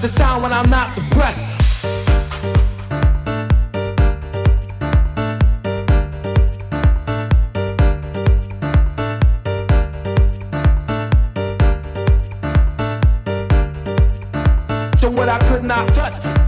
the time when I'm not depressed. So what I could not touch.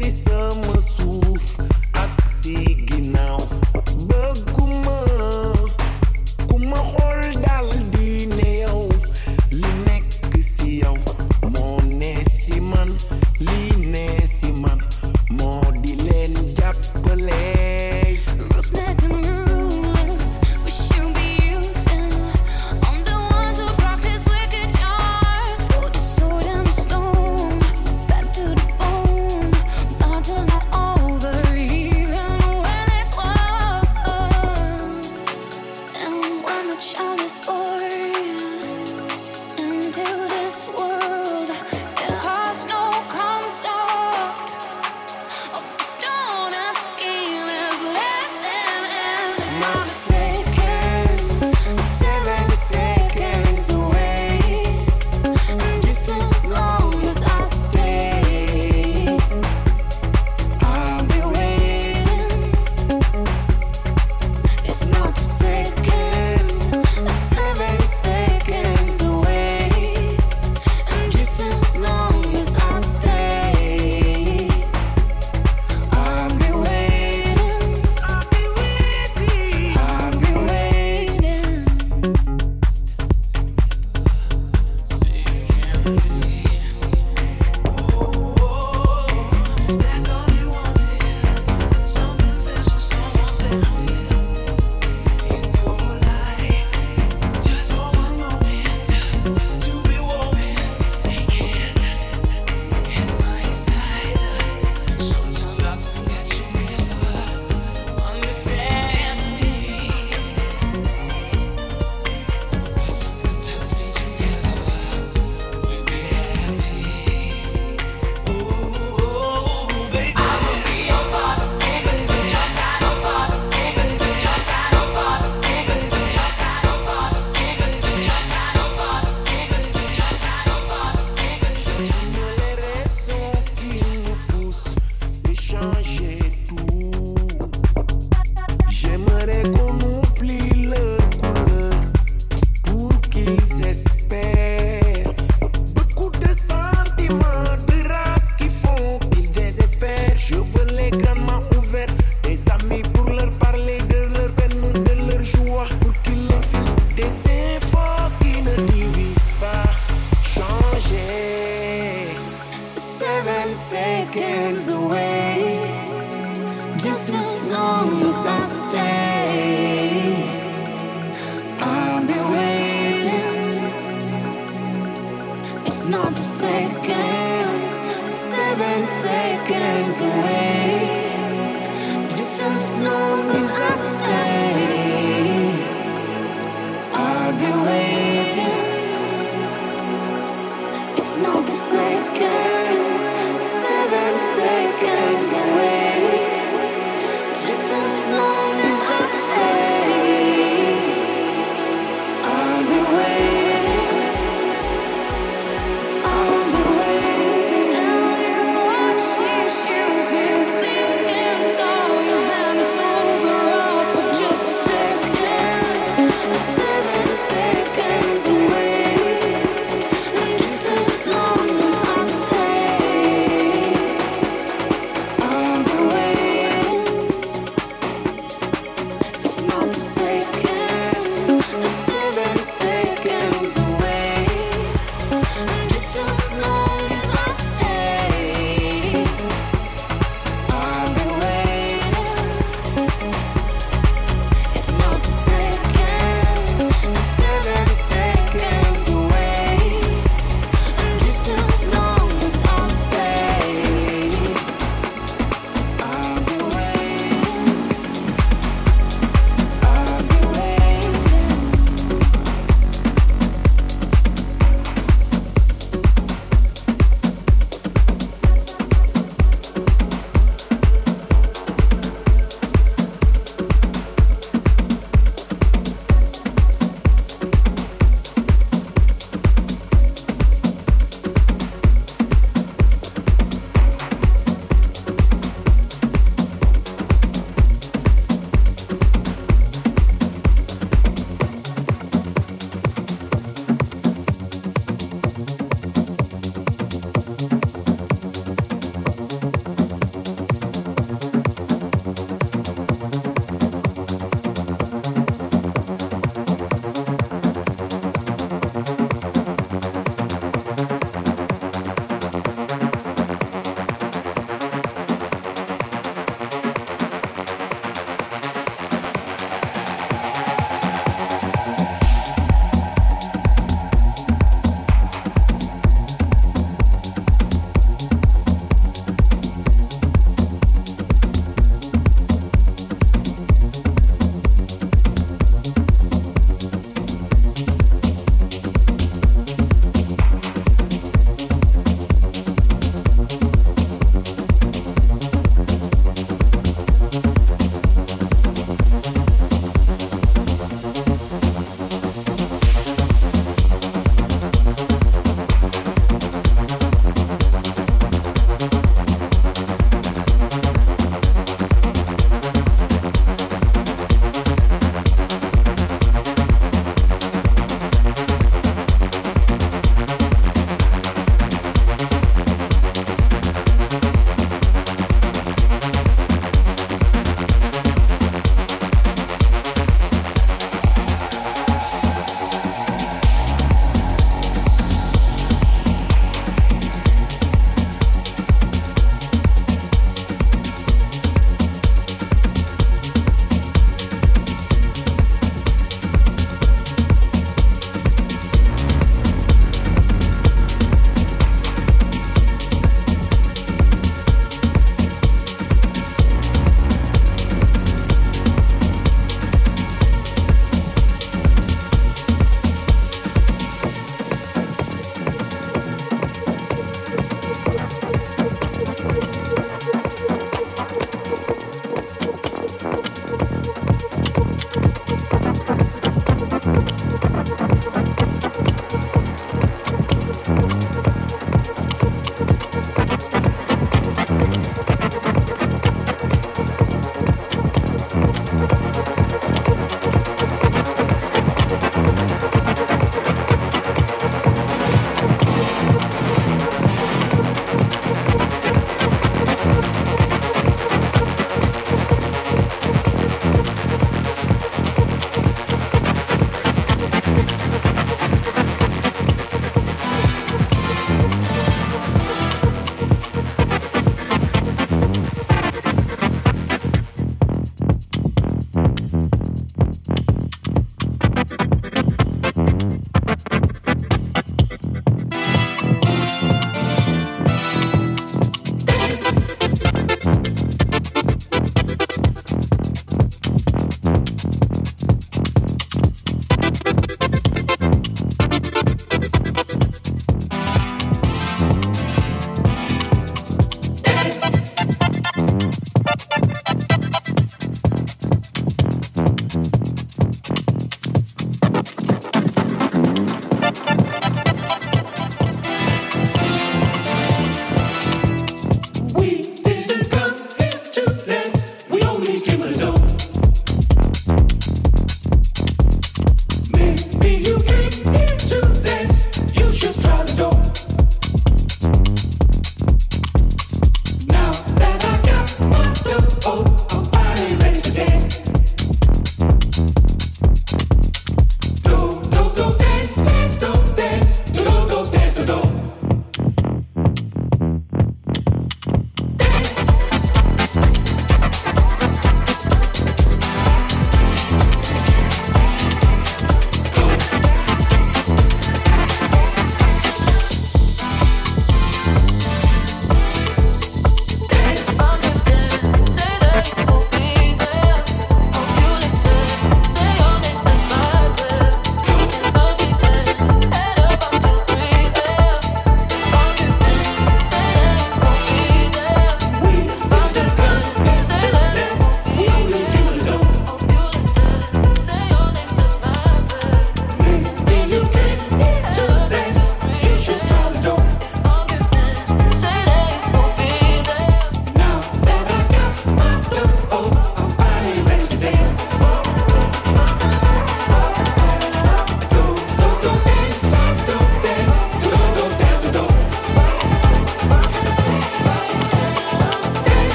see someone.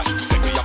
É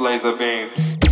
laser beams.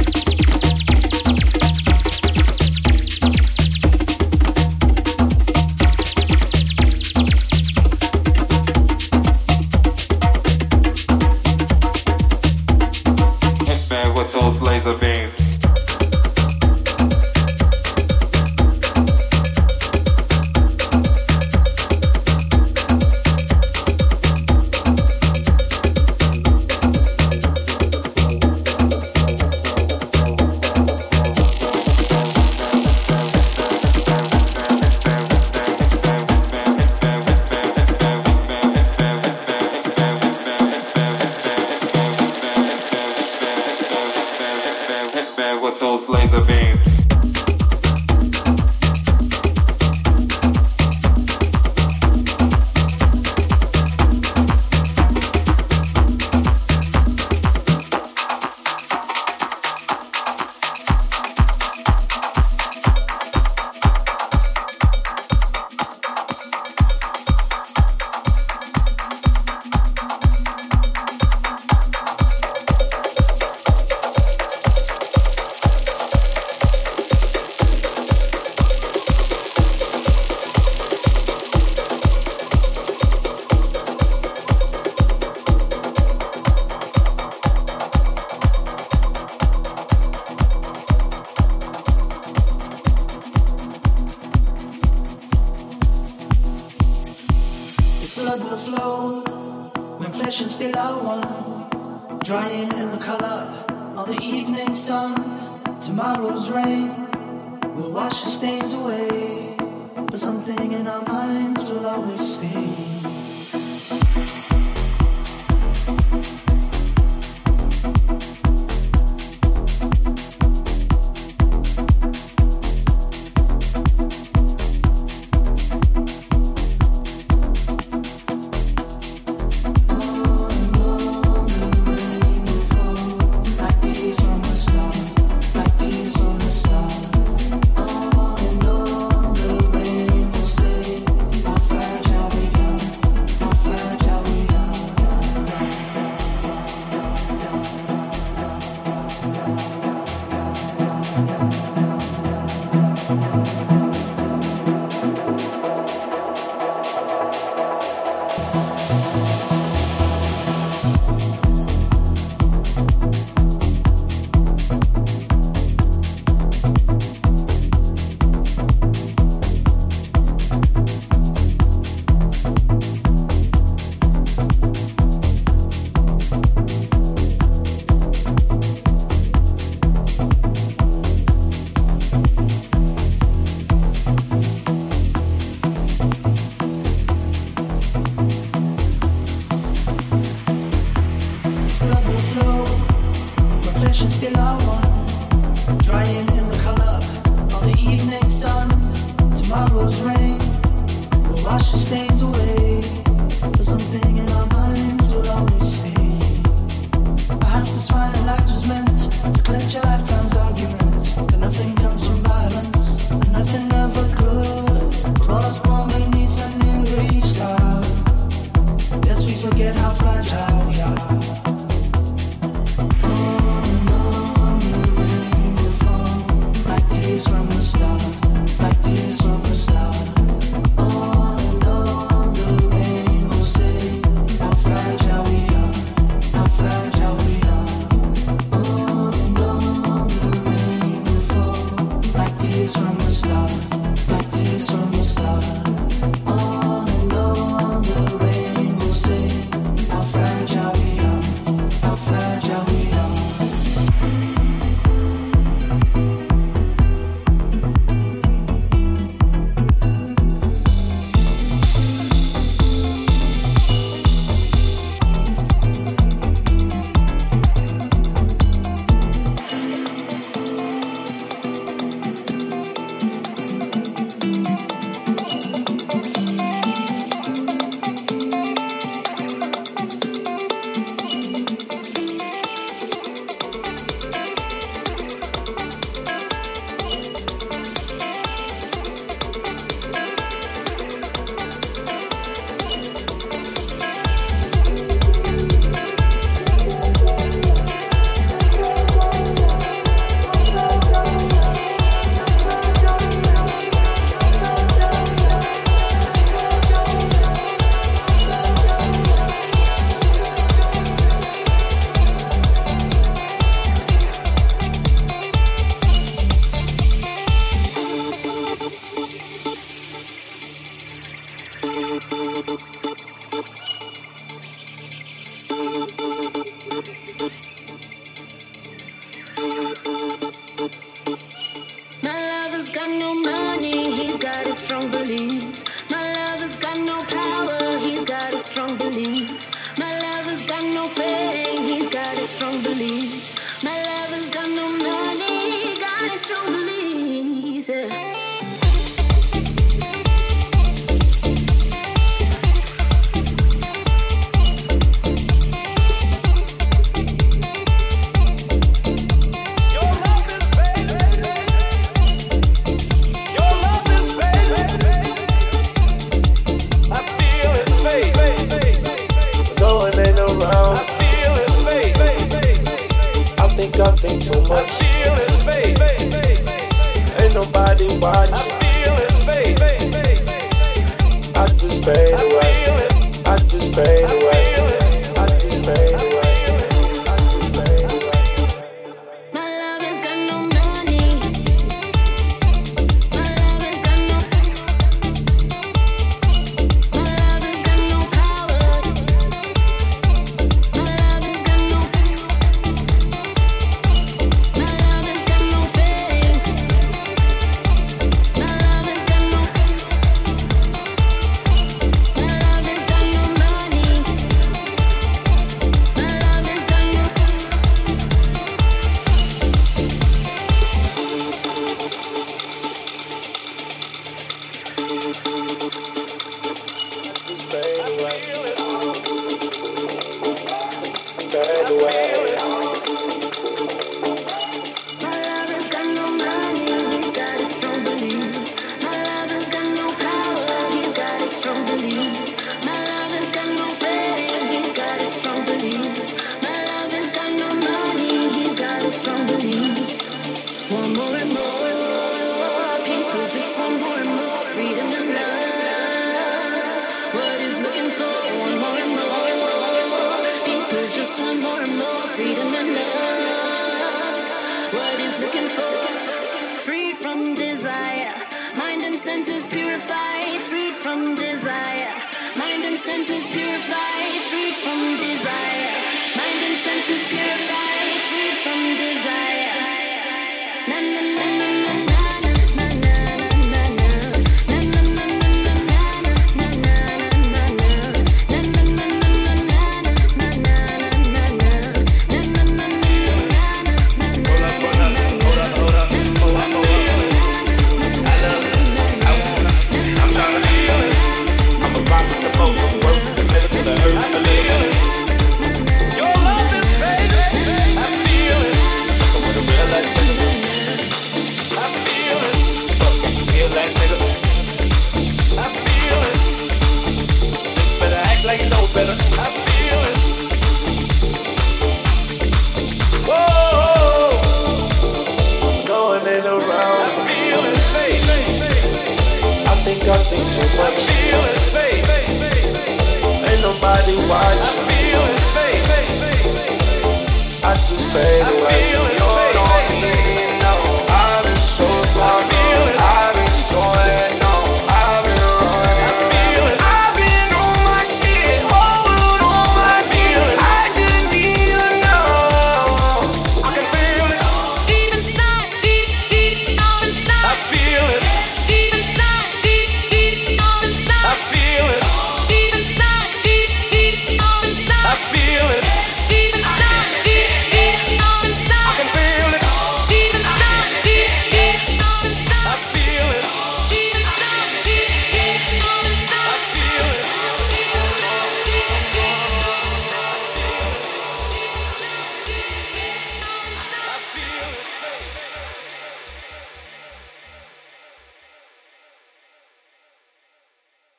Na